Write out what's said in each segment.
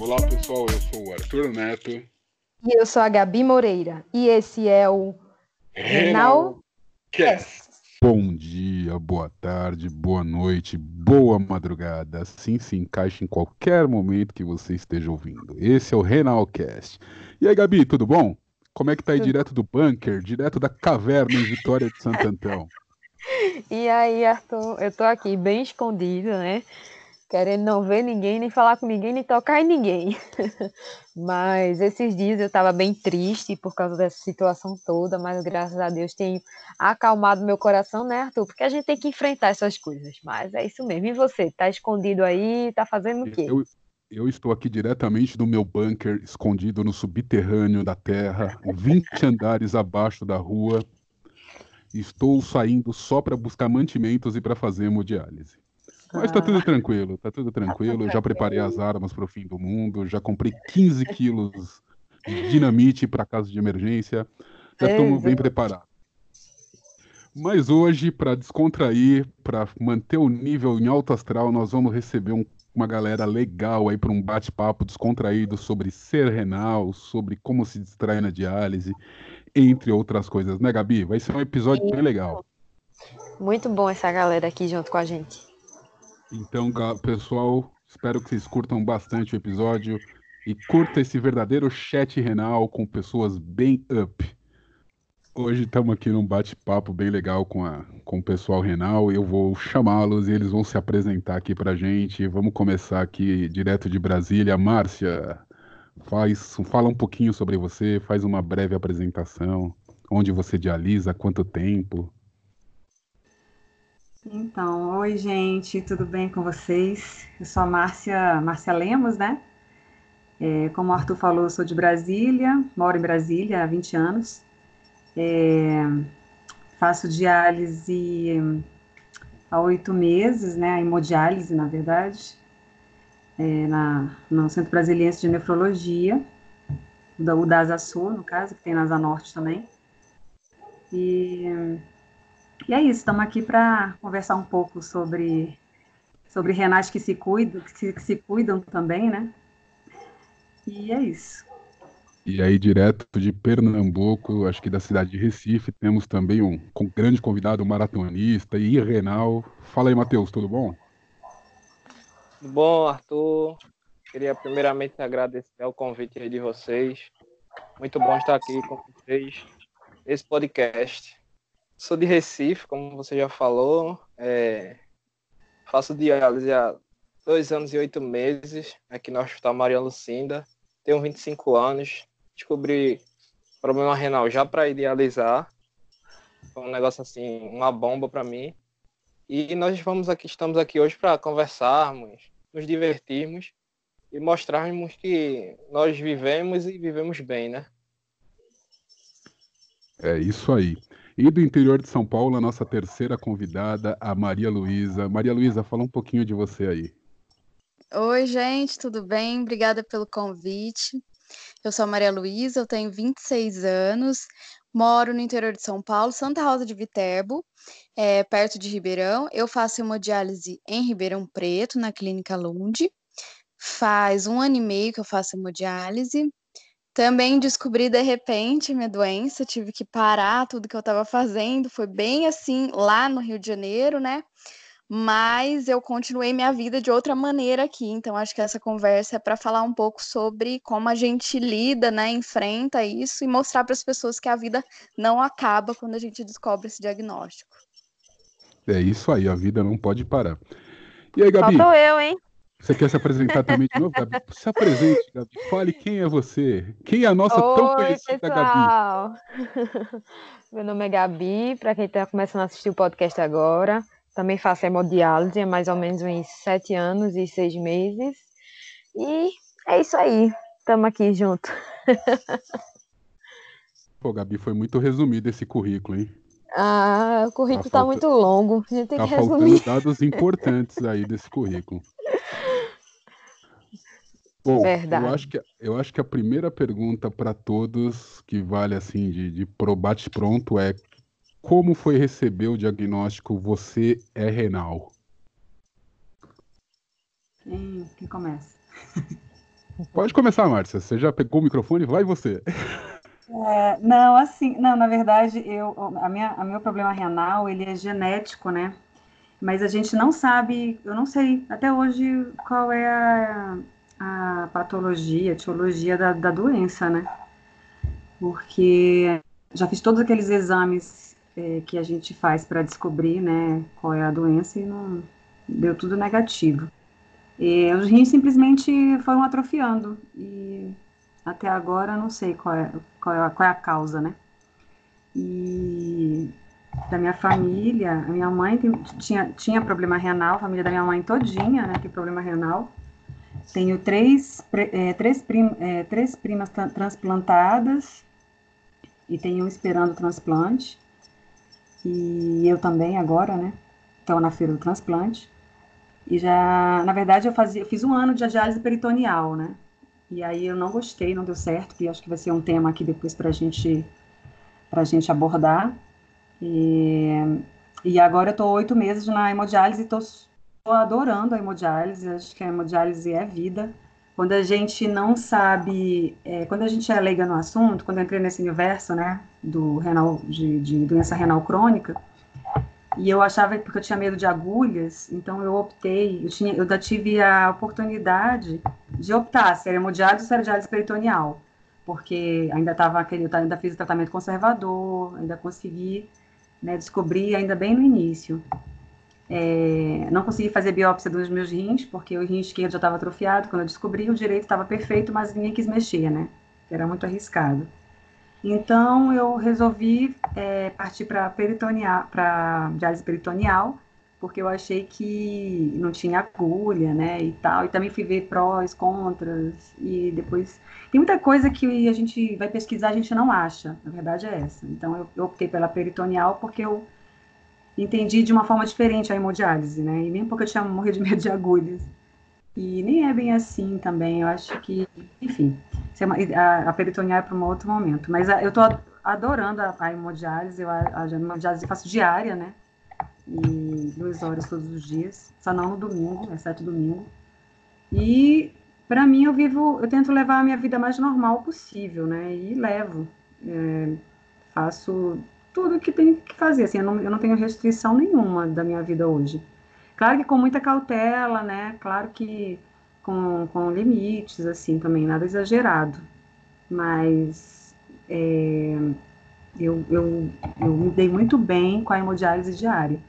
Olá pessoal, eu sou o Arthur Neto. E eu sou a Gabi Moreira. E esse é o Renal Cast. Bom dia, boa tarde, boa noite, boa madrugada. Assim se encaixa em qualquer momento que você esteja ouvindo. Esse é o Renalcast. E aí, Gabi, tudo bom? Como é que tá aí direto do bunker, direto da caverna em Vitória de Santo Antão? E aí, Arthur, eu tô aqui bem escondido, né? Querendo não ver ninguém, nem falar com ninguém, nem tocar em ninguém. mas esses dias eu tava bem triste por causa dessa situação toda, mas graças a Deus tenho acalmado meu coração, né, Arthur? Porque a gente tem que enfrentar essas coisas. Mas é isso mesmo. E você? Tá escondido aí? Tá fazendo o quê? Eu, eu estou aqui diretamente do meu bunker, escondido no subterrâneo da terra, 20 andares abaixo da rua. Estou saindo só para buscar mantimentos e para fazer hemodiálise. Mas tá tudo ah. tranquilo, tá tudo tranquilo. Já preparei as armas para o fim do mundo, já comprei 15 quilos de dinamite para caso de emergência. Já estamos bem preparados. Mas hoje, para descontrair, para manter o nível em alto astral, nós vamos receber um, uma galera legal aí para um bate-papo descontraído sobre ser renal, sobre como se distrair na diálise, entre outras coisas, né, Gabi? Vai ser um episódio bem legal. Muito bom essa galera aqui junto com a gente. Então, pessoal, espero que vocês curtam bastante o episódio e curta esse verdadeiro chat renal com pessoas bem up. Hoje estamos aqui num bate-papo bem legal com, a, com o pessoal renal. Eu vou chamá-los e eles vão se apresentar aqui para gente. Vamos começar aqui direto de Brasília. Márcia, faz, fala um pouquinho sobre você, faz uma breve apresentação. Onde você dialisa, quanto tempo? Então, oi gente, tudo bem com vocês? Eu sou a Márcia, Márcia Lemos, né? É, como o Arthur falou, eu sou de Brasília, moro em Brasília há 20 anos. É, faço diálise há oito meses, né? Hemodiálise, na verdade, é, na, no Centro Brasiliense de Nefrologia, o da Asa Sul, no caso, que tem na Asa Norte também. E e é isso, estamos aqui para conversar um pouco sobre, sobre renais que se cuidam, que se, que se cuidam também, né? E é isso. E aí, direto de Pernambuco, acho que da cidade de Recife, temos também um, um grande convidado, um maratonista e renal. Fala aí, Matheus, tudo bom? Tudo bom, Arthur? Queria primeiramente agradecer ao convite de vocês. Muito bom estar aqui com vocês nesse podcast. Sou de Recife, como você já falou. É, faço diálise há dois anos e oito meses aqui no Hospital Maria Lucinda. Tenho 25 anos. Descobri problema renal já para idealizar. Foi um negócio assim, uma bomba para mim. E nós vamos aqui, estamos aqui hoje para conversarmos, nos divertirmos e mostrarmos que nós vivemos e vivemos bem, né? É isso aí. E do interior de São Paulo, a nossa terceira convidada, a Maria Luísa. Maria Luísa, fala um pouquinho de você aí. Oi, gente, tudo bem? Obrigada pelo convite. Eu sou a Maria Luísa, eu tenho 26 anos, moro no interior de São Paulo, Santa Rosa de Viterbo, é, perto de Ribeirão. Eu faço hemodiálise em Ribeirão Preto, na Clínica Lund. Faz um ano e meio que eu faço hemodiálise. Também descobri de repente minha doença, tive que parar tudo que eu estava fazendo. Foi bem assim lá no Rio de Janeiro, né? Mas eu continuei minha vida de outra maneira aqui. Então acho que essa conversa é para falar um pouco sobre como a gente lida, né, enfrenta isso e mostrar para as pessoas que a vida não acaba quando a gente descobre esse diagnóstico. É isso aí, a vida não pode parar. E aí, Gabi? Faltou eu, hein? Você quer se apresentar também de novo, Gabi? Se apresente, Gabi. Fale quem é você. Quem é a nossa Oi, tão conhecida pessoal. Gabi? Meu nome é Gabi, para quem está começando a assistir o podcast agora. Também faço hemodiálise há mais ou menos uns sete anos e seis meses. E é isso aí. Estamos aqui junto. Pô, Gabi, foi muito resumido esse currículo, hein? Ah, o currículo está tá muito longo. A gente tem tá que resumir. dados importantes aí desse currículo. Bom, Verdade. Eu acho, que, eu acho que a primeira pergunta para todos, que vale assim de, de probate pronto, é como foi receber o diagnóstico você é renal? Quem, quem começa? Pode começar, Márcia. Você já pegou o microfone? Vai você. É, não, assim, não, na verdade, eu, a minha, a meu problema renal, ele é genético, né? Mas a gente não sabe, eu não sei até hoje qual é a, a patologia, a etiologia da, da doença, né? Porque já fiz todos aqueles exames é, que a gente faz para descobrir, né, qual é a doença e não deu tudo negativo. E os rins simplesmente foram atrofiando e até agora não sei qual é, qual é, qual é a causa, né? E da minha família, a minha mãe tem, tinha, tinha problema renal, a família da minha mãe todinha, né, tem problema renal. Tenho três, é, três, prim, é, três primas transplantadas e tenho um esperando transplante. E eu também agora, né? Estou na feira do transplante. E já, na verdade, eu, fazia, eu fiz um ano de diálise peritoneal, né? E aí eu não gostei, não deu certo, que acho que vai ser um tema aqui depois para gente, a gente abordar. E, e agora eu estou oito meses na hemodiálise e estou adorando a hemodiálise, acho que a hemodiálise é vida. Quando a gente não sabe, é, quando a gente é leiga no assunto, quando eu entrei nesse universo, né, do renal, de, de doença renal crônica, e eu achava porque eu tinha medo de agulhas, então eu optei, eu, tinha, eu ainda tive a oportunidade de optar se era hemodiálise ou se era diálise peritoneal, porque ainda estava aquele, eu ainda fiz o tratamento conservador, ainda consegui né, descobrir ainda bem no início. É, não consegui fazer biópsia dos meus rins, porque o rim esquerdo já estava atrofiado. Quando eu descobri, o direito estava perfeito, mas ninguém quis mexer, né? Era muito arriscado. Então eu resolvi é, partir para peritoneal, para diálise peritoneal, porque eu achei que não tinha agulha, né, e tal. E também fui ver prós, contras e depois tem muita coisa que a gente vai pesquisar a gente não acha. Na verdade é essa. Então eu, eu optei pela peritoneal porque eu entendi de uma forma diferente a hemodiálise, né? E nem porque eu tinha morrido de medo de agulhas. E nem é bem assim também. Eu acho que, enfim, é a, a é para um outro momento. Mas a, eu estou adorando a, a hemodiálise. Eu, a, a hemodiálise faço diária, né? E duas horas todos os dias. Só não no domingo, exceto domingo. E para mim eu vivo, eu tento levar a minha vida mais normal possível, né? E levo. É, faço tudo que tenho que fazer. Assim, eu não, eu não tenho restrição nenhuma da minha vida hoje. Claro que com muita cautela, né? Claro que com, com limites, assim, também, nada exagerado. Mas é, eu, eu, eu me dei muito bem com a hemodiálise diária.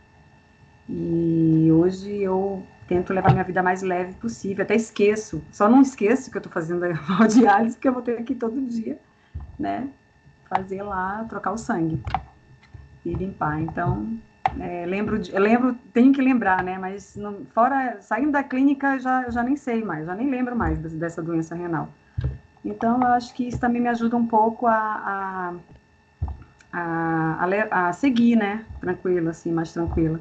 E hoje eu tento levar minha vida mais leve possível. Até esqueço, só não esqueço que eu estou fazendo a hemodiálise, porque eu vou ter que todo dia, né? Fazer lá, trocar o sangue e limpar. Então, é, lembro, eu lembro, tenho que lembrar, né? Mas não, fora, saindo da clínica, já, já nem sei mais, já nem lembro mais dessa doença renal. Então, eu acho que isso também me ajuda um pouco a, a, a, a seguir, né? Tranquilo, assim, mais tranquila.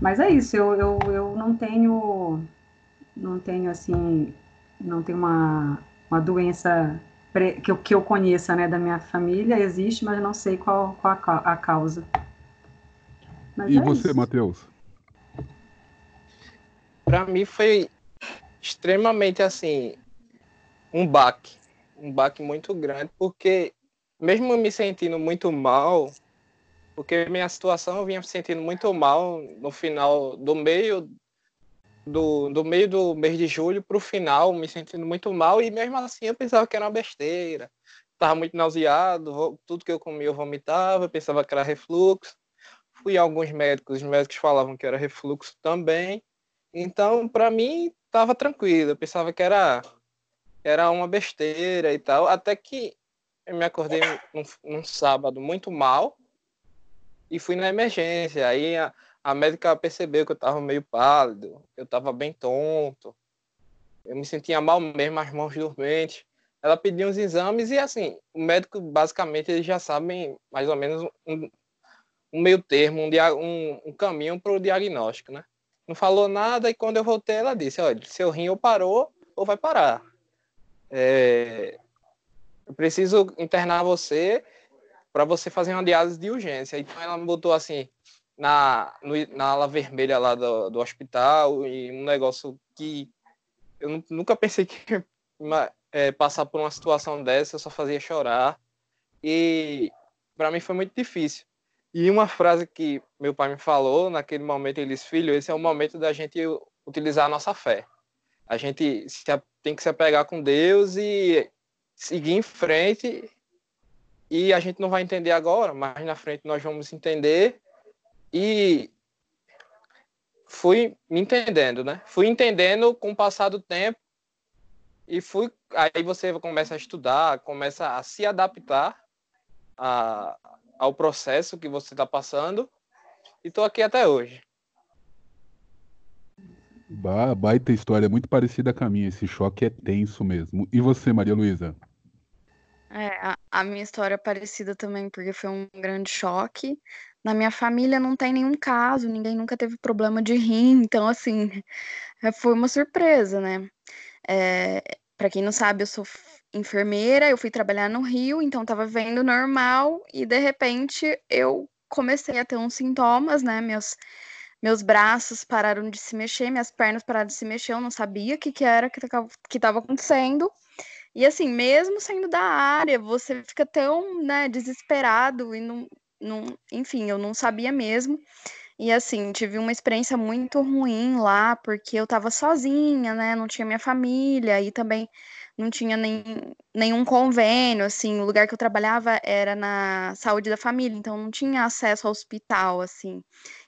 Mas é isso, eu, eu, eu não tenho, não tenho, assim, não tenho uma, uma doença que eu, que eu conheça, né, da minha família, existe, mas não sei qual, qual a, a causa. Mas e é você, Matheus? Para mim foi extremamente assim um baque, um baque muito grande, porque mesmo me sentindo muito mal, porque minha situação eu vinha me sentindo muito mal no final do meio do, do meio do mês de julho para o final, me sentindo muito mal e mesmo assim eu pensava que era uma besteira, estava muito nauseado, tudo que eu comia eu vomitava, pensava que era refluxo fui a alguns médicos, os médicos falavam que era refluxo também. Então, para mim, estava tranquilo. Eu pensava que era, era uma besteira e tal. Até que eu me acordei num, num sábado muito mal e fui na emergência. Aí a, a médica percebeu que eu estava meio pálido, eu estava bem tonto. Eu me sentia mal mesmo, as mãos dormentes. Ela pediu uns exames e, assim, o médico, basicamente, eles já sabem mais ou menos um, um meio termo, um, um, um caminho para o diagnóstico, né? Não falou nada e quando eu voltei ela disse, olha, seu rim ou parou ou vai parar. É, eu preciso internar você para você fazer uma diálise de urgência. Então ela me botou assim, na, no, na ala vermelha lá do, do hospital e um negócio que eu nunca pensei que é, passar por uma situação dessa só fazia chorar e para mim foi muito difícil. E uma frase que meu pai me falou naquele momento, ele disse, filho, esse é o momento da gente utilizar a nossa fé. A gente tem que se apegar com Deus e seguir em frente. E a gente não vai entender agora, mas na frente nós vamos entender. E fui me entendendo, né? Fui entendendo com o passar do tempo e fui aí você começa a estudar, começa a se adaptar a, ao processo que você está passando e estou aqui até hoje. Ba baita história, muito parecida com a minha. Esse choque é tenso mesmo. E você, Maria Luísa? É, a, a, minha história é parecida também, porque foi um grande choque. Na minha família não tem nenhum caso, ninguém nunca teve problema de rim, então, assim, foi uma surpresa, né? É, para quem não sabe, eu sou enfermeira, eu fui trabalhar no Rio, então estava vendo normal e de repente eu comecei a ter uns sintomas, né? Meus meus braços pararam de se mexer, minhas pernas pararam de se mexer, eu não sabia o que, que era que estava acontecendo. E assim, mesmo saindo da área, você fica tão né, desesperado e não, não, enfim, eu não sabia mesmo. E assim, tive uma experiência muito ruim lá, porque eu estava sozinha, né? Não tinha minha família e também não tinha nem, nenhum convênio, assim, o lugar que eu trabalhava era na saúde da família, então não tinha acesso ao hospital, assim.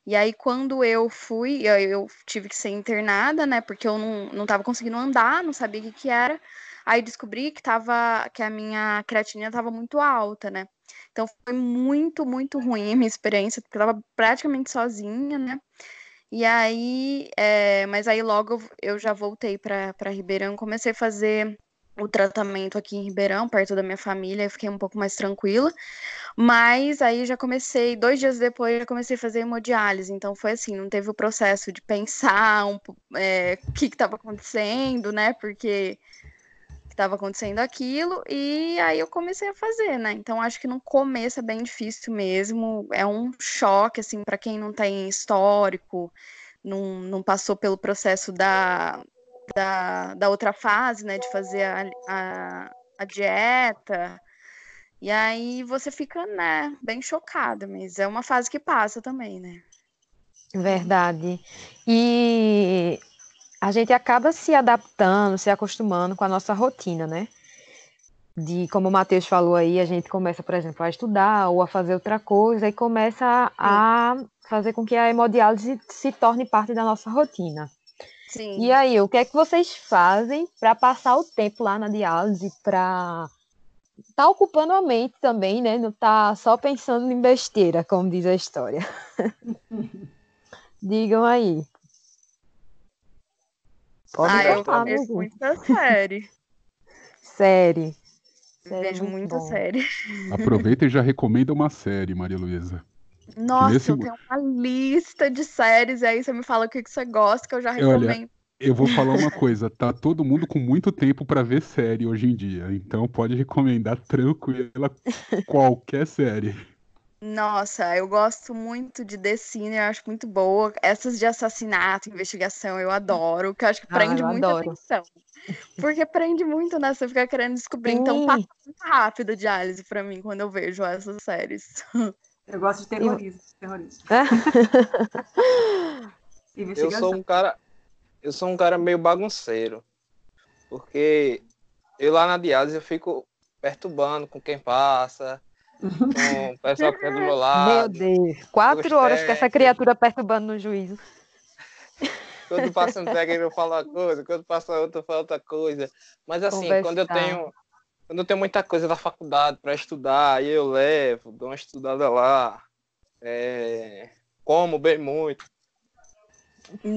E aí, quando eu fui, eu tive que ser internada, né, porque eu não, não tava conseguindo andar, não sabia o que que era. Aí descobri que tava, que a minha creatina estava muito alta, né. Então foi muito, muito ruim a minha experiência, porque eu tava praticamente sozinha, né. E aí, é, mas aí logo eu já voltei para Ribeirão, comecei a fazer o tratamento aqui em Ribeirão, perto da minha família, fiquei um pouco mais tranquila. Mas aí já comecei, dois dias depois, já comecei a fazer hemodiálise. Então foi assim, não teve o processo de pensar um, é, o que estava acontecendo, né? Porque estava acontecendo aquilo, e aí eu comecei a fazer, né? Então acho que no começo é bem difícil mesmo, é um choque, assim, para quem não tem histórico, não, não passou pelo processo da, da, da outra fase, né, de fazer a, a, a dieta. E aí você fica, né, bem chocada, mas é uma fase que passa também, né? Verdade. E a gente acaba se adaptando, se acostumando com a nossa rotina, né? De, como o Matheus falou aí, a gente começa, por exemplo, a estudar ou a fazer outra coisa e começa a fazer com que a hemodiálise se torne parte da nossa rotina. Sim. E aí, o que é que vocês fazem para passar o tempo lá na diálise, para tá ocupando a mente também, né? Não tá só pensando em besteira, como diz a história. Digam aí. Pode ah, eu vejo muita série. série. Vejo muita bom. série. Aproveita e já recomenda uma série, Maria Luísa. Nossa, nesse... eu tenho uma lista de séries, e aí você me fala o que, que você gosta, que eu já recomendo. Olha, eu vou falar uma coisa, tá todo mundo com muito tempo para ver série hoje em dia, então pode recomendar tranquila qualquer série. Nossa, eu gosto muito de The Sinner, acho muito boa. Essas de assassinato, investigação, eu adoro, que eu acho que prende ah, muita adoro. atenção. Porque prende muito, né? Você fica querendo descobrir. Sim. Então passa muito rápido de diálise pra mim quando eu vejo essas séries. Eu gosto de terrorismo. terrorismo. eu sou um cara. Eu sou um cara meio bagunceiro. Porque eu lá na diálise eu fico perturbando com quem passa, com o pessoal que é do meu lado. Meu Deus, quatro horas com essa criatura perturbando no juízo. Quando passa um técnico eu falo uma coisa, quando passa outro eu falo outra coisa. Mas assim, Conversar. quando eu tenho quando eu tenho muita coisa da faculdade para estudar, aí eu levo, dou uma estudada lá, é, como bem muito.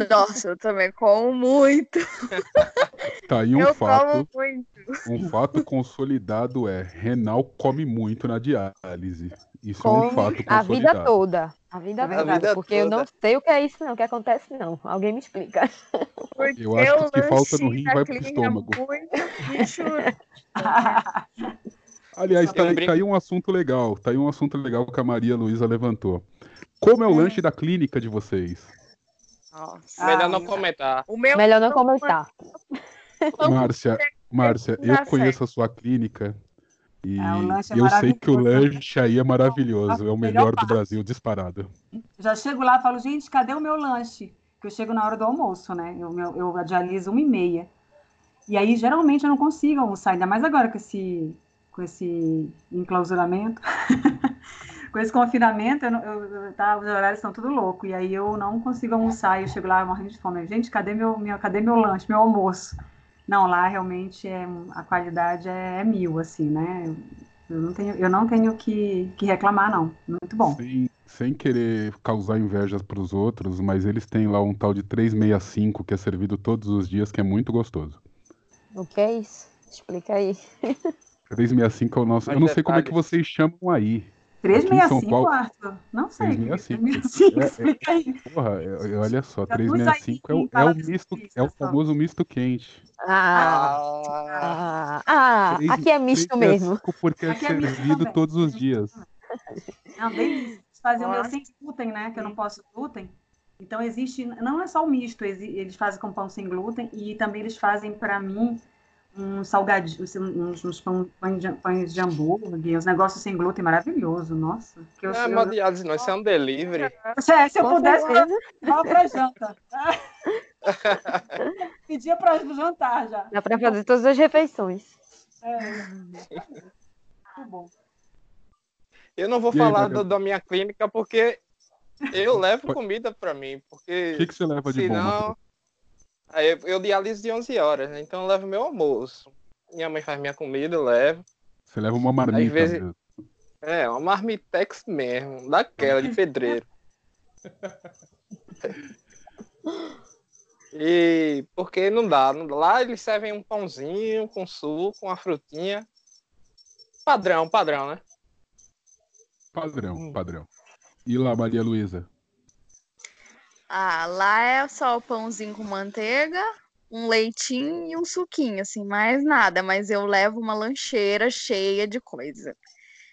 Nossa, eu também como muito. Tá aí um eu fato. Um fato consolidado é Renal come muito na diálise. Isso é um fato consolidado. A vida toda. A vida toda. A vida porque toda. eu não sei o que é isso, não, o que acontece, não. Alguém me explica. Porque eu acho que o que falta no rim vai pro estômago. Aliás, tá, tá aí um assunto legal. Tá aí um assunto legal que a Maria Luísa levantou. Como é o lanche da clínica de vocês? Nossa. Melhor ah, não comentar. Melhor não comentar. Márcia, Márcia, eu conheço a sua clínica e é, é eu sei que o lanche aí é maravilhoso, é o melhor do Brasil, disparado. Já chego lá e falo, gente, cadê o meu lanche? Que eu chego na hora do almoço, né? Eu, eu, eu dializo uma e meia. E aí, geralmente, eu não consigo almoçar, ainda mais agora com esse, com esse enclausuramento. com esse confinamento, eu, eu, tá, os horários estão tudo louco. E aí eu não consigo almoçar. E eu chego lá morrendo de fome. Gente, cadê meu, meu, cadê meu lanche, meu almoço? Não, lá realmente é, a qualidade é, é mil, assim, né? Eu não tenho, eu não tenho que, que reclamar, não. Muito bom. Sem, sem querer causar invejas para os outros, mas eles têm lá um tal de 365 que é servido todos os dias, que é muito gostoso. O que é isso? Explica aí. 365 é o nosso. eu não sei como é que vocês chamam aí. 365, Paulo... Arthur? Não sei. 365. 365 é, explica aí. Porra, olha só, 365 é o, é o misto, é o famoso misto quente. Ah, ah, ah, aqui é misto mesmo. Porque é, é servido é todos os dias. Não, delícia. Fazer o meu sem glúten, né? Que eu não posso glúten. Então existe, não é só o misto, eles fazem com pão sem glúten e também eles fazem para mim um salgadinho, uns, uns pães, de, pães de hambúrguer, os negócios sem glúten maravilhoso, nossa. Que eu, não é eu... não, isso é um delivery. É, se eu pudesse, vá para janta. Pedia para jantar já. Dá para fazer todas as refeições. É. Muito bom. Eu não vou e falar aí, do, da minha clínica porque eu levo comida para mim. Porque o que, que você leva de senão... bom? Aí eu, eu dialiso de 11 horas, né? Então eu levo meu almoço. Minha mãe faz minha comida, eu levo. Você leva uma marmita Às vezes... mesmo. É, uma marmitex mesmo, daquela de pedreiro. e porque não dá, não dá. Lá eles servem um pãozinho com suco, uma frutinha. Padrão, padrão, né? Padrão, hum. padrão. E lá, Maria Luísa? Ah, lá é só o pãozinho com manteiga, um leitinho e um suquinho, assim, mais nada. Mas eu levo uma lancheira cheia de coisa.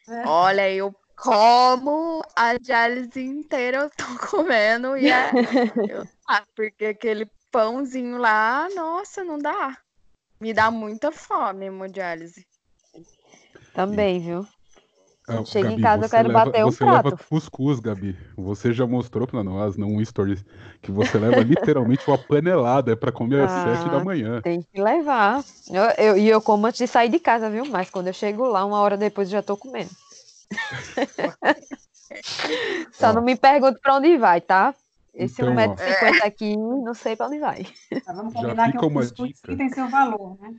É. Olha, eu como a diálise inteira eu tô comendo e é. eu, ah, porque aquele pãozinho lá, nossa, não dá. Me dá muita fome, hemodiálise. Também, viu? Ah, Chega Gabi, em casa, eu quero leva, bater um você prato. leva cuscuz, Gabi. Você já mostrou para nós, não um stories, que você leva literalmente uma panelada para comer às ah, sete da manhã. Tem que levar. E eu, eu, eu, como antes de sair de casa, viu? Mas quando eu chego lá, uma hora depois, eu já tô comendo. Só ó, não me pergunte para onde vai, tá? Esse então, 1,50m aqui, não sei para onde vai. Tá, vamos combinar que o cuscuz tem seu valor, né?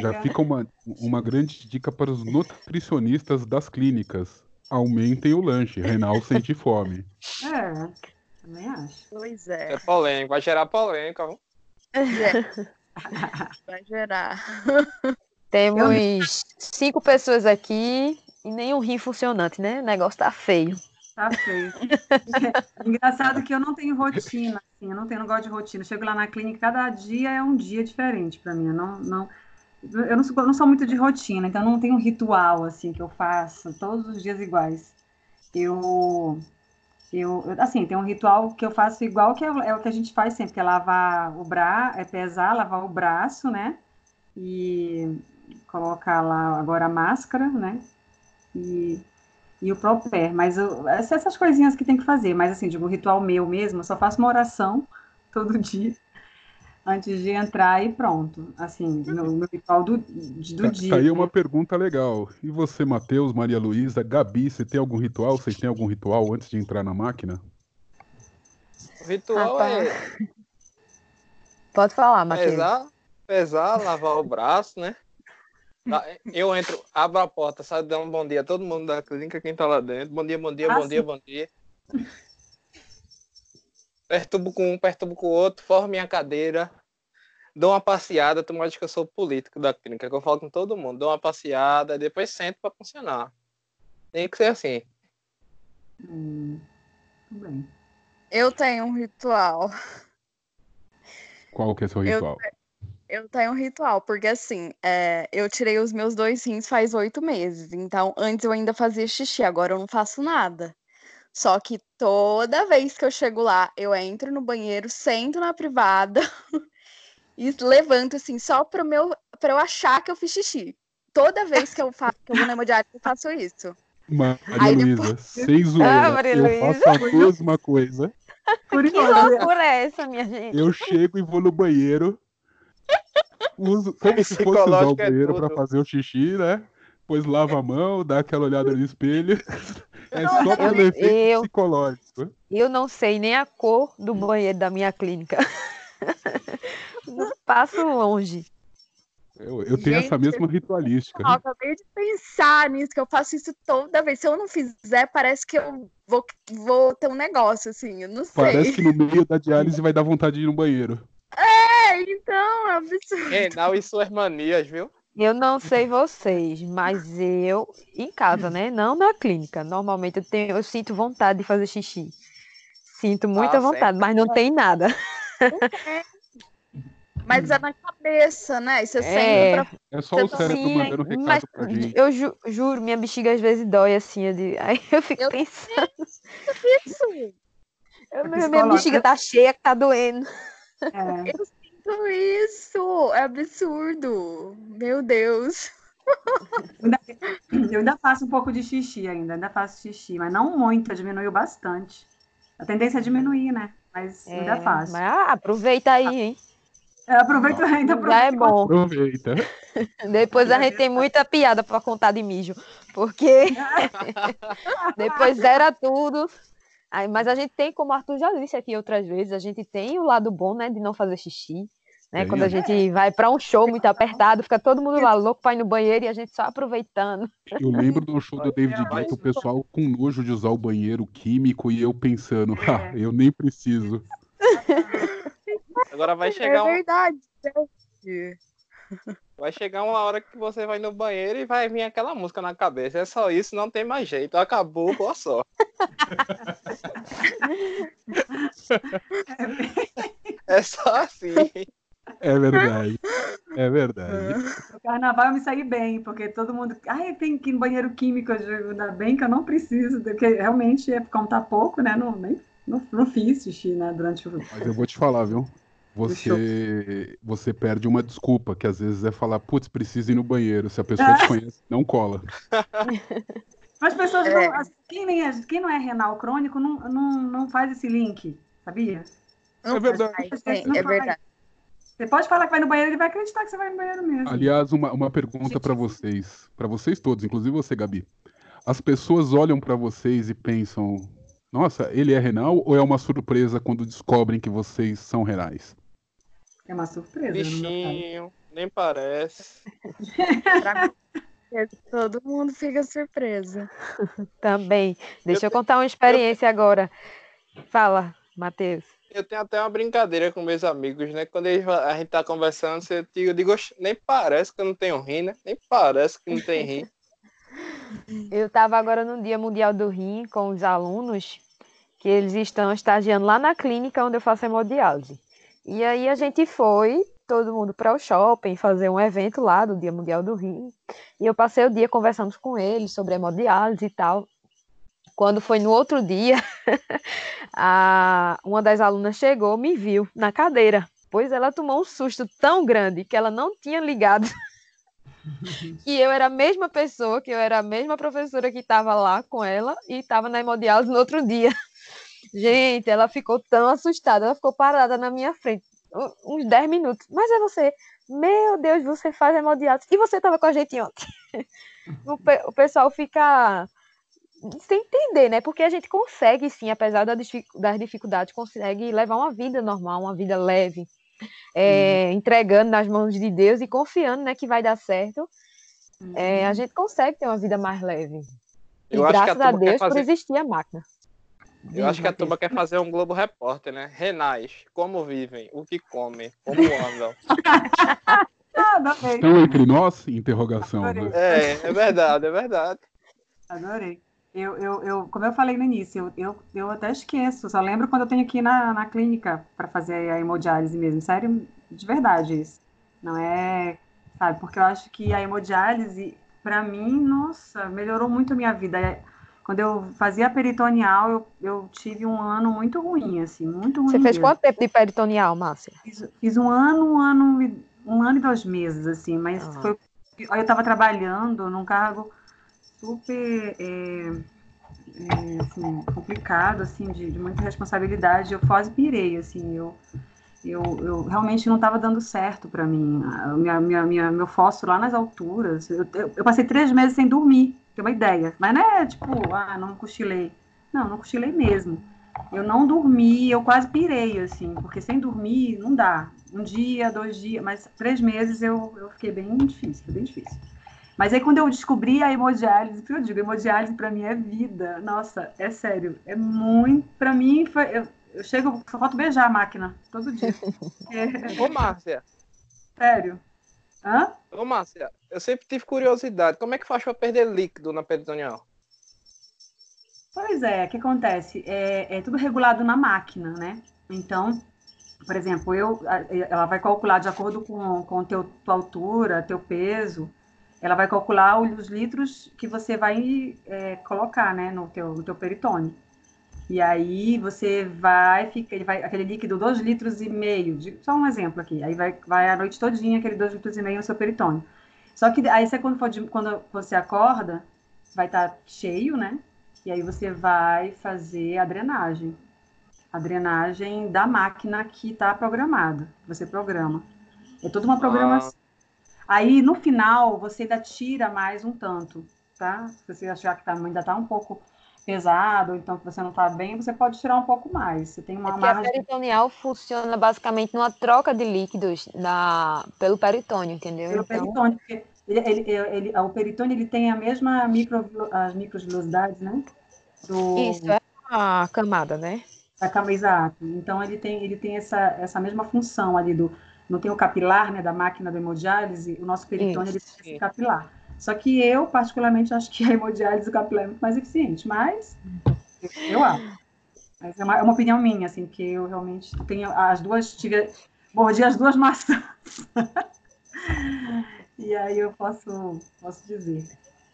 Já fica uma, uma grande dica para os nutricionistas das clínicas. Aumentem o lanche, Renal sente fome. É, também acho. Pois é. É polêmico, vai gerar polêmica. É. Vai gerar. Temos cinco pessoas aqui e nenhum rim funcionante, né? O negócio tá feio. Tá feio. Engraçado que eu não tenho rotina, assim, eu não tenho, não gosto de rotina. chego lá na clínica, cada dia é um dia diferente para mim. Eu não, não, eu não sou, eu não sou muito de rotina, então não tenho um ritual assim que eu faço todos os dias iguais. Eu, eu, assim, tem um ritual que eu faço igual que é, é o que a gente faz sempre, que é lavar o braço, é pesar, lavar o braço, né? E colocar lá agora a máscara, né? E e o próprio mas eu, essas coisinhas que tem que fazer, mas assim, digo, o ritual meu mesmo, eu só faço uma oração todo dia antes de entrar e pronto, assim, meu, meu ritual do, do tá, dia. Aí né? uma pergunta legal, e você, Matheus, Maria Luísa, Gabi, você tem algum ritual? Vocês têm algum ritual antes de entrar na máquina? O ritual ah, é... Pode falar, Matheus. Pesar, pesar, lavar o braço, né? Eu entro, abro a porta, saio dando um bom dia a todo mundo da clínica, quem tá lá dentro. Bom dia, bom dia, ah, bom sim. dia, bom dia. Perturbo com um, perturbo com o outro, formo minha cadeira, dou uma passeada, tu acha que eu sou político da clínica, que eu falo com todo mundo, dou uma passeada, depois sento para funcionar. Tem que ser assim. Hum, bem. Eu tenho um ritual. Qual que é o seu ritual? Eu, eu tenho um ritual, porque assim, é, eu tirei os meus dois rins faz oito meses. Então, antes eu ainda fazia xixi, agora eu não faço nada. Só que toda vez que eu chego lá, eu entro no banheiro, sento na privada e levanto assim, só para meu para eu achar que eu fiz xixi. Toda vez que eu faço, que eu vou na hemodiálise, eu faço isso. Maria Aí Luísa, depois... sem zoeira, ah, Maria eu Luísa. faço a mesma coisa. Que loucura é essa, minha gente? Eu chego e vou no banheiro, uso como se fosse usar o é banheiro é para fazer o xixi, né? Depois lava a mão, dá aquela olhada no espelho. É só pelo efeito eu, psicológico. Eu não sei nem a cor do banheiro da minha clínica. Passo longe. Eu, eu tenho Gente, essa mesma ritualística. Eu acabei de pensar nisso, que eu faço isso toda vez. Se eu não fizer, parece que eu vou, vou ter um negócio, assim, eu não sei. Parece que no meio da diálise vai dar vontade de ir no banheiro. É, então, é absurdo. Renal e suas manias, viu? Eu não sei vocês, mas eu, em casa, né? Não na clínica. Normalmente eu, tenho, eu sinto vontade de fazer xixi. Sinto muita ah, vontade, mas não tem nada. Mas é na cabeça, né? E você é, pra... é só o cérebro Sim, mandando recado mas pra gente. Eu ju juro, minha bexiga às vezes dói assim. Eu de... Aí eu fico eu pensando. Isso. Eu, é minha bexiga tá cheia, que tá doendo. É. Eu isso. É absurdo. Meu Deus. Eu ainda faço um pouco de xixi ainda, ainda faço xixi, mas não muito, diminuiu bastante. A tendência é diminuir, né? Mas é, ainda faço. Mas, ah, aproveita aí, hein? É, aproveita ainda. Já é bom. Aproveita. Depois a gente tem muita piada para contar de mijo, porque depois zera tudo. Mas a gente tem, como o Arthur já disse aqui outras vezes, a gente tem o lado bom, né, de não fazer xixi. Né? Quando a gente vai para um show muito apertado, fica todo mundo lá louco para ir no banheiro e a gente só aproveitando. Eu lembro do show do David Guetta, o pessoal com nojo de usar o banheiro químico e eu pensando, ah, eu nem preciso. Agora vai é chegar É verdade. Vai chegar uma hora que você vai no banheiro e vai vir aquela música na cabeça. É só isso, não tem mais jeito. Acabou, boa sorte. é só assim. É verdade. É verdade. O carnaval eu me saí bem, porque todo mundo. Ai, tem que ir no banheiro químico. Ainda bem que eu não preciso, porque realmente, como tá pouco, né? Não, nem, não, não fiz xixi, né? Durante o. Mas eu vou te falar, viu? você, você perde uma desculpa, que às vezes é falar, putz, precisa ir no banheiro. Se a pessoa te conhece, não cola. As pessoas é. não, quem, nem é, quem não é renal crônico não, não, não faz esse link, sabia? É verdade. É, é verdade. Você pode falar que vai no banheiro, ele vai acreditar que você vai no banheiro mesmo. Aliás, uma, uma pergunta para vocês, para vocês todos, inclusive você, Gabi. As pessoas olham para vocês e pensam, nossa, ele é renal ou é uma surpresa quando descobrem que vocês são renais? É uma surpresa. Bichinho, nem parece. Todo mundo fica surpresa. Também. Deixa eu, eu contar uma experiência eu... agora. Fala, Matheus. Eu tenho até uma brincadeira com meus amigos, né? Quando a gente tá conversando, eu digo, nem parece que eu não tenho rim, né? Nem parece que não tem rim. Eu estava agora no Dia Mundial do Rim com os alunos, que eles estão estagiando lá na clínica onde eu faço hemodiálise. E aí a gente foi, todo mundo para o shopping, fazer um evento lá do Dia Mundial do Rim. E eu passei o dia conversando com eles sobre hemodiálise e tal. Quando foi no outro dia, a, uma das alunas chegou, me viu na cadeira, pois ela tomou um susto tão grande que ela não tinha ligado que eu era a mesma pessoa, que eu era a mesma professora que estava lá com ela e estava na hemodiálise no outro dia. Gente, ela ficou tão assustada, ela ficou parada na minha frente uns 10 minutos. Mas é você. Meu Deus, você faz hemodiálise. E você estava com a gente ontem. o, pe o pessoal fica sem entender, né? Porque a gente consegue, sim, apesar das dificuldades, consegue levar uma vida normal, uma vida leve, é, entregando nas mãos de Deus e confiando, né, que vai dar certo. É, a uhum. gente consegue ter uma vida mais leve. Eu e graças a, a Deus fazer... por existir a máquina. Eu acho que a turma quer fazer um Globo Repórter, né? Renais, como vivem, o que comem, como andam. Estão entre nós? Interrogação. Né? É, é verdade, é verdade. Adorei. Eu, eu, eu, como eu falei no início, eu, eu, até esqueço, só lembro quando eu tenho que ir na, na clínica para fazer a hemodiálise mesmo. Sério, de verdade isso. Não é, sabe, porque eu acho que a hemodiálise, para mim, nossa, melhorou muito a minha vida quando eu fazia peritoneal, eu, eu tive um ano muito ruim, assim, muito ruim. Você fez mesmo. quanto tempo de peritoneal, Márcia? Fiz, fiz um ano, um ano, e- um ano e dois meses, assim, mas Ah. foi. Eu estava trabalhando num cargo super é, é, assim, complicado, assim, de, de muita responsabilidade. Eu quase pirei, assim, eu, eu, eu realmente não estava dando certo para mim. Minha, minha, minha, meu fósforo lá nas alturas. Eu, eu, eu passei três meses sem dormir, tem uma ideia. Mas não é tipo, ah, não cochilei. Não, não cochilei mesmo. Eu não dormi, eu quase pirei, assim, porque sem dormir não dá. Um dia, dois dias, mas três meses eu, eu fiquei bem difícil, bem difícil. Mas aí quando eu descobri a hemodiálise, que eu digo, hemodiálise para mim é vida. Nossa, é sério, é muito. Para mim, foi, eu, eu chego, só falta beijar a máquina todo dia. É, Ô, Márcia, sério. Hã? ô, Márcia, eu sempre tive curiosidade. Como é que faz pra perder líquido na peritoneal? Pois é, o que acontece? É, é tudo regulado na máquina, né? Então, por exemplo, eu, ela vai calcular de acordo com, com teu, tua altura, teu peso, ela vai calcular os litros que você vai é, colocar, né, no teu, no teu peritônio. E aí você vai, fica, ele vai, aquele líquido, 2 litros e meio, de- só um exemplo aqui, aí vai, vai a noite todinha aquele 2 litros e meio no seu peritônio. Só que aí você, quando, for de- quando você acorda, vai estar cheio, né? E aí você vai fazer a drenagem. A drenagem da máquina que está programada. Você programa. É toda uma programação. Aí, no final, você ainda tira mais um tanto, tá? Se você achar que tá, ainda está um pouco pesado, então que você não está bem, você pode tirar um pouco mais. Você tem uma É porque a margem. peritoneal funciona basicamente numa troca de líquidos na, pelo peritônio, entendeu? pelo Então, peritônio, porque ele, ele, ele- o peritônio ele tem a mesma micro, as microvelocidades, né? Do, isso é a camada, né? da cama exato. Então ele tem ele tem essa, essa mesma função ali do não tem o capilar, né, da máquina da hemodiálise, o nosso peritônio ele tem esse capilar. Só que eu particularmente acho que a hemodiálise o capilar é muito mais eficiente, mas eu, acho. Mas é uma, é uma opinião minha, assim, que eu realmente tenho as duas tive mordi as duas maçãs. e aí eu posso posso dizer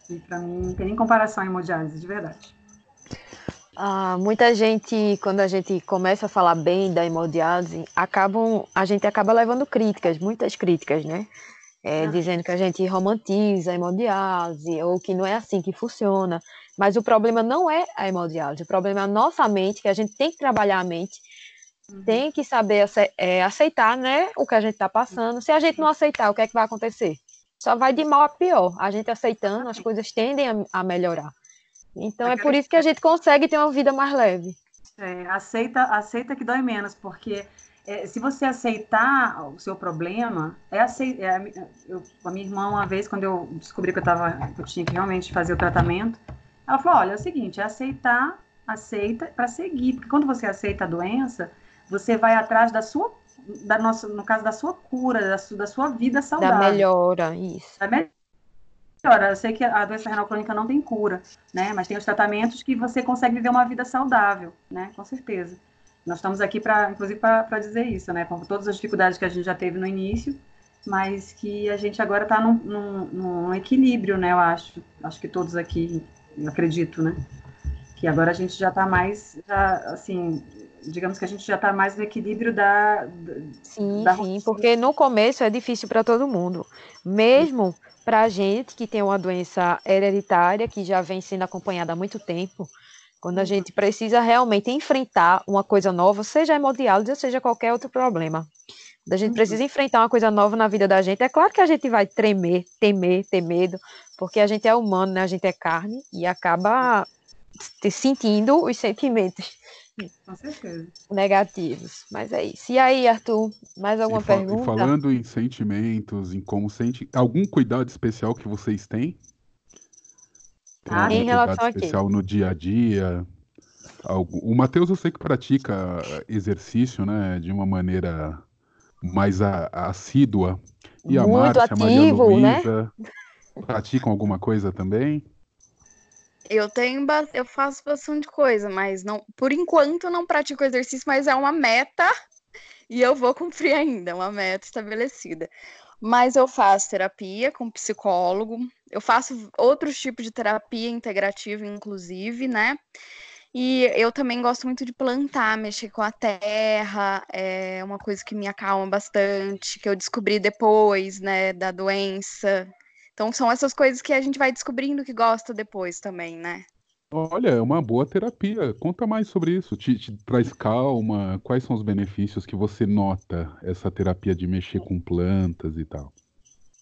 que para mim não tem nem comparação a hemodiálise, de verdade. Ah, muita gente, quando a gente começa a falar bem da hemodiálise, acabam, a gente acaba levando críticas, muitas críticas, né? É, Ah. dizendo que a gente romantiza a hemodiálise ou que não é assim que funciona. Mas o problema não é a hemodiálise, o problema é a nossa mente, que a gente tem que trabalhar a mente, tem que saber é, aceitar, né, o que a gente está passando. Se a gente não aceitar, o que é que vai acontecer? Só vai de mal a pior. A gente aceitando, as coisas tendem a, a melhorar. Então é por isso que a gente consegue ter uma vida mais leve. É, aceita, aceita que dói menos, porque é, se você aceitar o seu problema, é aceitar. eu, a minha irmã, uma vez, quando eu descobri que eu, tava, que eu tinha que realmente fazer o tratamento, ela falou: olha, é o seguinte, é aceitar, aceita para seguir, porque quando você aceita a doença, você vai atrás da sua, da nossa, no caso da sua cura, da, su, da sua vida saudável. Da melhora, isso. Da melhora. Eu sei que a doença renal crônica não tem cura, né? Mas tem os tratamentos que você consegue viver uma vida saudável, né? Com certeza. Nós estamos aqui para, inclusive, para dizer isso, né? Com todas as dificuldades que a gente já teve no início, mas que a gente agora está num, num, num, equilíbrio, né? Eu acho, acho que todos aqui, eu acredito, né? Que agora a gente já está mais, já, assim, digamos que a gente já está mais no equilíbrio da, sim, da sim, porque no começo é difícil para todo mundo, mesmo para a gente que tem uma doença hereditária que já vem sendo acompanhada há muito tempo. Quando a gente precisa realmente enfrentar uma coisa nova, seja hemodiálise ou seja qualquer outro problema. Quando a gente precisa enfrentar uma coisa nova na vida da gente, é claro que a gente vai tremer, temer, ter medo, porque a gente é humano, né? A gente é carne e acaba sentindo os sentimentos com certeza. negativos. Mas é isso. E aí, Arthur, mais alguma e pergunta? E falando em sentimentos, em como sente, algum cuidado especial que vocês têm? Tem Ah, em relação a especial no dia a dia? Algo... O Matheus eu sei que pratica exercício, né, de uma maneira mais a, assídua. E a Muito Márcia, a Maria ativo, né? Luísa, praticam alguma coisa também? Eu tenho, eu faço bastante coisa, mas não, por enquanto não pratico exercício, mas é uma meta e eu vou cumprir ainda, é uma meta estabelecida. Mas eu faço terapia com psicólogo, eu faço outros tipos de terapia integrativa, inclusive, né? E eu também gosto muito de plantar, mexer com a terra, é uma coisa que me acalma bastante, que eu descobri depois, né, da doença. Então são essas coisas que a gente vai descobrindo que gosta depois também, né? Olha, é uma boa terapia. Conta mais sobre isso. Te, te traz calma? Quais são os benefícios que você nota essa terapia de mexer com plantas e tal?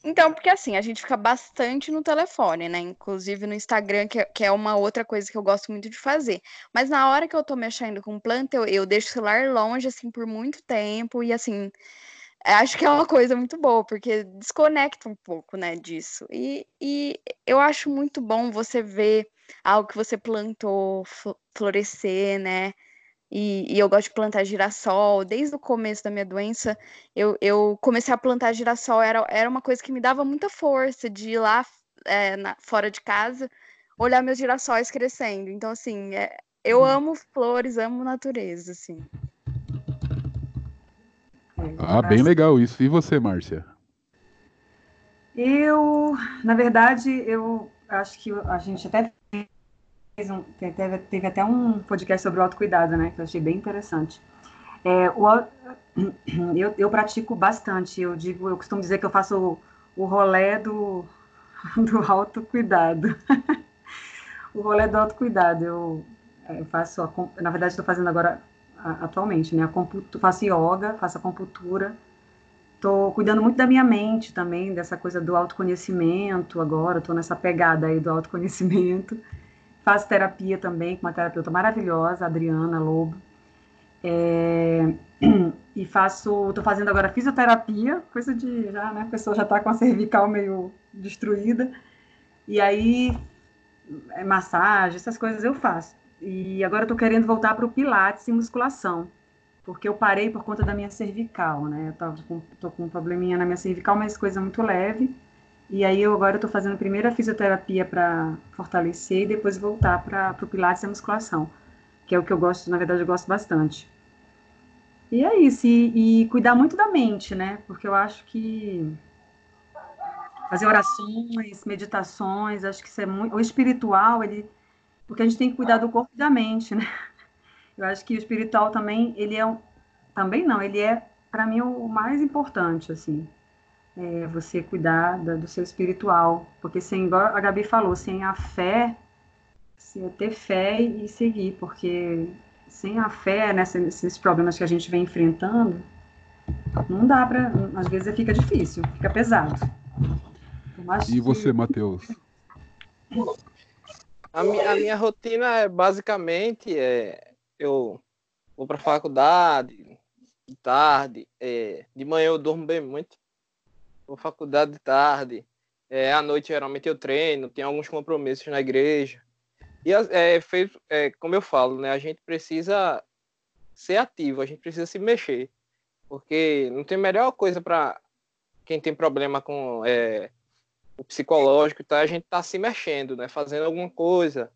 Então, porque assim, a gente fica bastante no telefone, né? Inclusive no Instagram, que, é, que, é uma outra coisa que eu gosto muito de fazer. Mas na hora que eu tô mexendo com planta, eu, eu deixo o celular longe, assim, por muito tempo. E assim, acho que é uma coisa muito boa, porque desconecta um pouco, né, disso. E, e eu acho muito bom você ver algo que você plantou florescer, né? E, e, eu gosto de plantar girassol. Desde o começo da minha doença, eu, eu comecei a plantar girassol. Era, era uma coisa que me dava muita força de ir lá é, na, fora de casa, olhar meus girassóis crescendo. Então, assim, é, eu uhum. amo flores, amo natureza, assim. Ah, bem legal isso. E você, Márcia? Eu, na verdade, eu acho que a gente até um, teve, teve, até um podcast sobre o autocuidado, né? Que eu achei bem interessante. É, o, eu, eu pratico bastante. Eu digo, eu costumo dizer que eu faço o, o rolé do, do autocuidado. o rolé do autocuidado. Eu, eu faço, a, na verdade, estou fazendo agora atualmente, né? Faço yoga, faço acupuntura. Estou cuidando muito da minha mente também, dessa coisa do autoconhecimento agora. Estou nessa pegada aí do autoconhecimento. Faço terapia também com uma terapeuta maravilhosa, Adriana Lobo. É, e faço, estou fazendo agora fisioterapia, coisa de já, né? A pessoa já está com a cervical meio destruída. E aí, é, massagem, essas coisas eu faço. E agora estou querendo voltar para o Pilates e musculação, porque eu parei por conta da minha cervical, né? Eu tava com, tô com um probleminha na minha cervical, mas coisa muito leve. E aí eu agora estou fazendo primeiro a fisioterapia para fortalecer e depois voltar para o Pilates e a musculação, que é o que eu gosto, na verdade eu gosto bastante. E é isso, e, e cuidar muito da mente, né? Porque eu acho que fazer orações, meditações, acho que isso é muito. O espiritual, ele. Porque a gente tem que cuidar do corpo e da mente, né? Eu acho que o espiritual também, ele é. Também não, ele é, para mim, o mais importante, assim é, você cuidar da, do seu espiritual. Porque, sem, igual a Gabi falou, sem a fé, você é ter fé e seguir, porque sem a fé nesses problemas que a gente vem enfrentando, não dá para. Às vezes fica difícil, fica pesado. E você. Matheus? A minha, a minha rotina é basicamente é, eu vou para a faculdade, tarde, é, de manhã eu durmo bem muito, vou faculdade de tarde, é, à noite geralmente eu treino, tenho alguns compromissos na igreja. E é, fez, é, como eu falo, né, a gente precisa ser ativo, a gente precisa se mexer, porque não tem melhor coisa para quem tem problema com é, o psicológico, tá? a gente tá se mexendo, né, fazendo alguma coisa,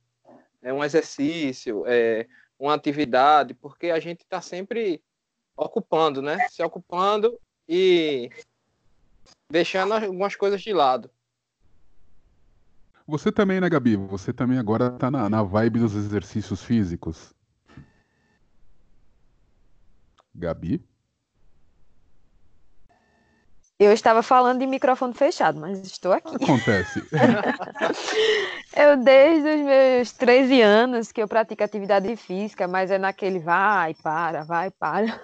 é, um exercício, é, uma atividade, porque a gente está sempre ocupando, né, se ocupando e deixando algumas coisas de lado. Você também, né, Gabi? Você também agora tá na, na vibe dos exercícios físicos. Gabi? Eu estava falando de microfone fechado, mas estou aqui. Acontece. eu, desde os meus 13 anos, que eu pratico atividade física, mas é naquele vai, para, vai, para.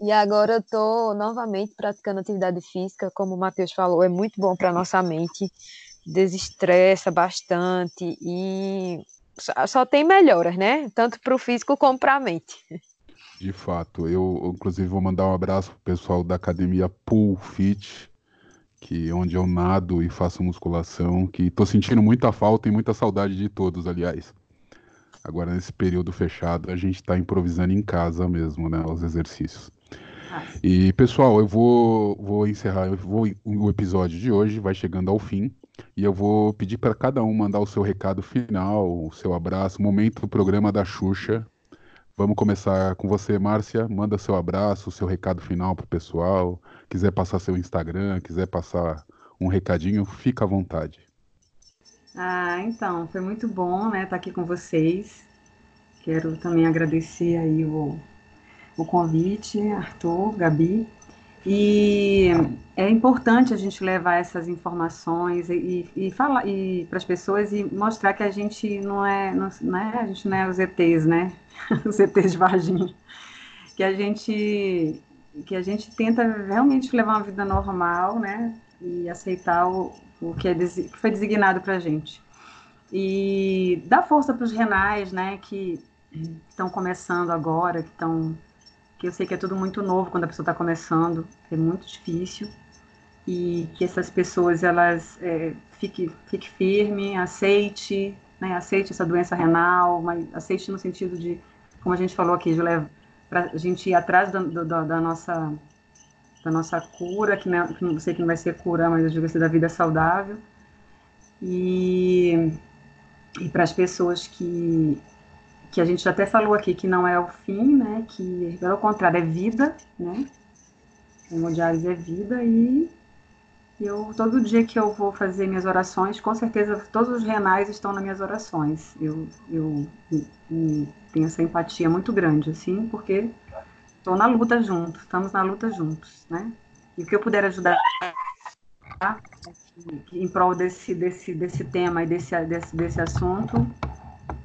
E agora eu estou novamente praticando atividade física, como o Matheus falou, é muito bom para a nossa mente, desestressa bastante e só, só tem melhoras, né? Tanto para o físico como para a mente. De fato, eu inclusive vou mandar um abraço pro pessoal da academia Pool Fit, que onde eu nado e faço musculação, que tô sentindo muita falta e muita saudade de todos, aliás. Agora nesse período fechado, a gente está improvisando em casa mesmo, né, os exercícios. E pessoal, eu vou, vou encerrar eu vou, o episódio de hoje, vai chegando ao fim, e eu vou pedir para cada um mandar o seu recado final, o seu abraço, momento do programa da Xuxa, Vamos começar com você, Márcia. Manda seu abraço, seu recado final para o pessoal. Quiser passar seu Instagram, quiser passar um recadinho, fica à vontade. Ah, então, foi muito bom, né, estar aqui com vocês. Quero também agradecer aí o, o convite, Arthur, Gabi. E é importante a gente levar essas informações e, e falar e para as pessoas e mostrar que a gente não é, não, é, a gente não é os ETs, né? os ETs de Varginha. Que a gente que a gente tenta realmente levar uma vida normal, né? E aceitar o, o que, é, que foi designado para a gente. E dar força para os renais, né? Que estão começando agora, que estão que eu sei que é tudo muito novo quando a pessoa está começando, é muito difícil, e que essas pessoas, elas é, fique, fique firme, aceite, né, aceite essa doença renal, mas aceite no sentido de, como a gente falou aqui, de levar, para a gente ir atrás da nossa da nossa cura, que não, que não sei que não vai ser cura, mas eu digo assim, da vida saudável, e, e para as pessoas que que a gente até falou aqui que não é o fim, né? Que pelo contrário é vida, né? Hemodiálise é vida e eu todo dia que eu vou fazer minhas orações, com certeza todos os renais estão nas minhas orações. Eu, eu, eu tenho essa empatia muito grande, assim, porque estou na luta junto, estamos na luta juntos, né? E o que eu puder ajudar em prol desse, desse, desse tema e desse, desse, desse assunto,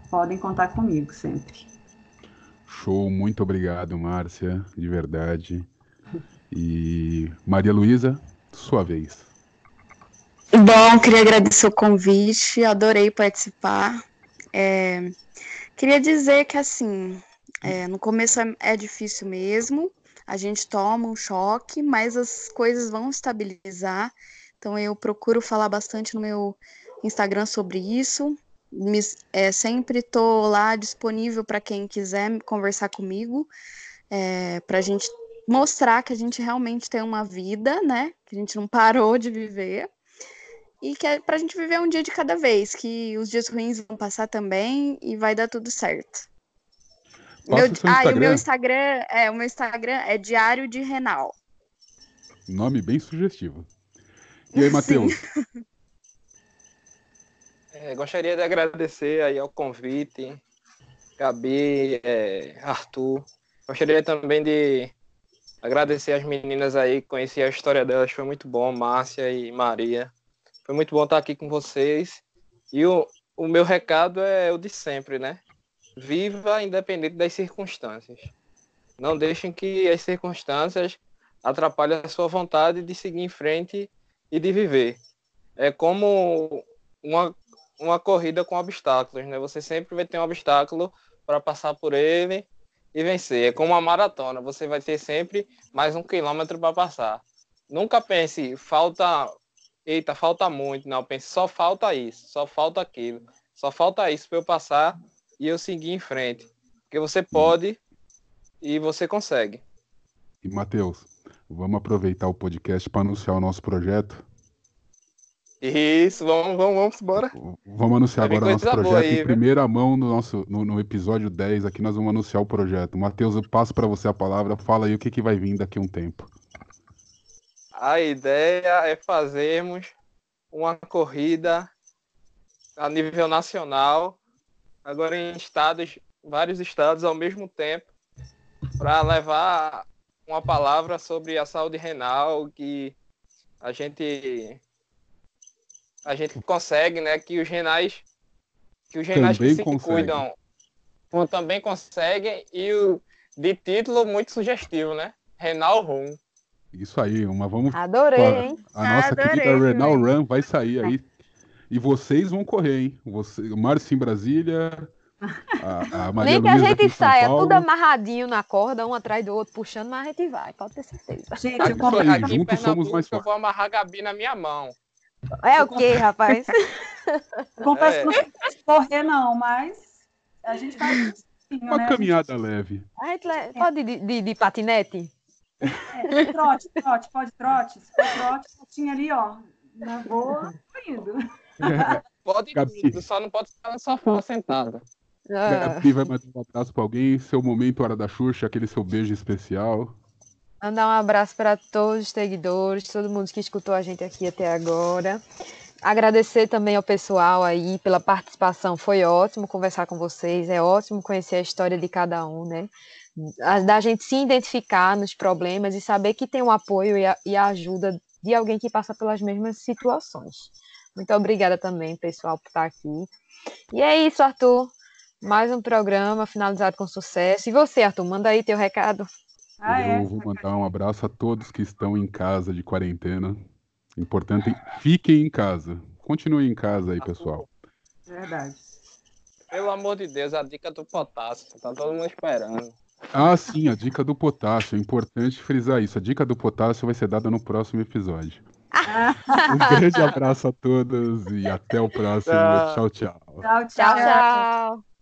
podem contar comigo sempre. Show, muito obrigado, Márcia, de verdade. E Maria Luísa, sua vez. Bom, queria agradecer o convite, adorei participar. É, queria dizer que, assim, é, no começo é, é difícil mesmo, a gente toma um choque, mas as coisas vão estabilizar. Então, eu procuro falar bastante no meu Instagram sobre isso me, é, sempre estou lá disponível para quem quiser conversar comigo, é, para a gente mostrar que a gente realmente tem uma vida, né? Que a gente não parou de viver. E que é para a gente viver um dia de cada vez, que os dias ruins vão passar também e vai dar tudo certo. Meu, ah, e o meu Instagram é o meu Instagram é Diário de Renal. Nome bem sugestivo. E aí, Matheus? É, gostaria de agradecer aí ao convite, Gabi, é, Arthur. Gostaria também de agradecer as meninas aí, conheci a história delas, foi muito bom, Márcia e Maria. Foi muito bom estar aqui com vocês. E o, o meu recado é o de sempre, né? Viva independente das circunstâncias. Não deixem que as circunstâncias atrapalhem a sua vontade de seguir em frente e de viver. É como uma uma corrida com obstáculos, né? Você sempre vai ter um obstáculo para passar por ele e vencer. É como uma maratona, você vai ter sempre mais um quilômetro para passar. Nunca pense, falta, eita, falta muito. Não, pense, só falta isso, só falta aquilo, só falta isso para eu passar e eu seguir em frente. Porque você pode e você consegue. E Matheus, vamos aproveitar o podcast para anunciar o nosso projeto. Isso, vamos, vamos, vamos embora. Vamos anunciar agora o nosso projeto aí, em primeira mão no nosso no, no, episódio 10 aqui nós vamos anunciar o projeto. Matheus, eu passo para você a palavra, fala aí o que, que vai vir daqui a um tempo. A ideia é fazermos uma corrida a nível nacional, agora em estados, vários estados ao mesmo tempo, para levar uma palavra sobre a saúde renal que a gente a gente consegue, né, que os renais que os renais também que se consegue. cuidam também conseguem e o de título muito sugestivo, né? Renal Run. Isso aí, uma vamos Adorei, hein? A nossa Adorei, querida Renal Run vai sair aí. E vocês vão correr, hein? Você, o Márcio em Brasília, a, a Maria Nem que a gente saia tudo amarradinho na corda, um atrás do outro, puxando, mas a gente vai, pode ter certeza. Gente, eu, aqui, aqui juntos somos mais fortes. Eu vou amarrar a Gabi na minha mão. É o quê, rapaz? Confesso é. que não sei correr, não, mas a gente faz Uma né? caminhada leve. A gente le... Pode de, de, de patinete? É, trote, trote, pode trote. Se for trote, tinha ali, ó. Na boa, indo. É. Pode tudo, só não pode ficar no sofá sentada. Ah. Gabi vai mandar um abraço para alguém. Seu momento, hora da Xuxa, aquele seu beijo especial. Mandar um abraço para todos os seguidores, todo mundo que escutou a gente aqui até agora. agradecer também ao pessoal aí pela participação. Foi ótimo conversar com vocês, é ótimo conhecer a história de cada um, né? Da gente se identificar nos problemas e saber que tem o apoio e a, e a ajuda de alguém que passa pelas mesmas situações. Muito obrigada também, pessoal, por estar aqui. E é isso, Arthur. Mais um programa finalizado com sucesso. E você, Arthur, manda aí teu recado. Ah, é? Eu vou mandar um abraço a todos que estão em casa de quarentena. Importante, fiquem em casa. Continuem em casa aí, pessoal. Verdade. Pelo amor de Deus, a dica do potássio. Tá todo mundo esperando. Ah, sim, a dica do potássio. É importante frisar isso. A dica do potássio vai ser dada no próximo episódio. um grande abraço a todos e até o próximo. tchau. Tchau, tchau. tchau, tchau.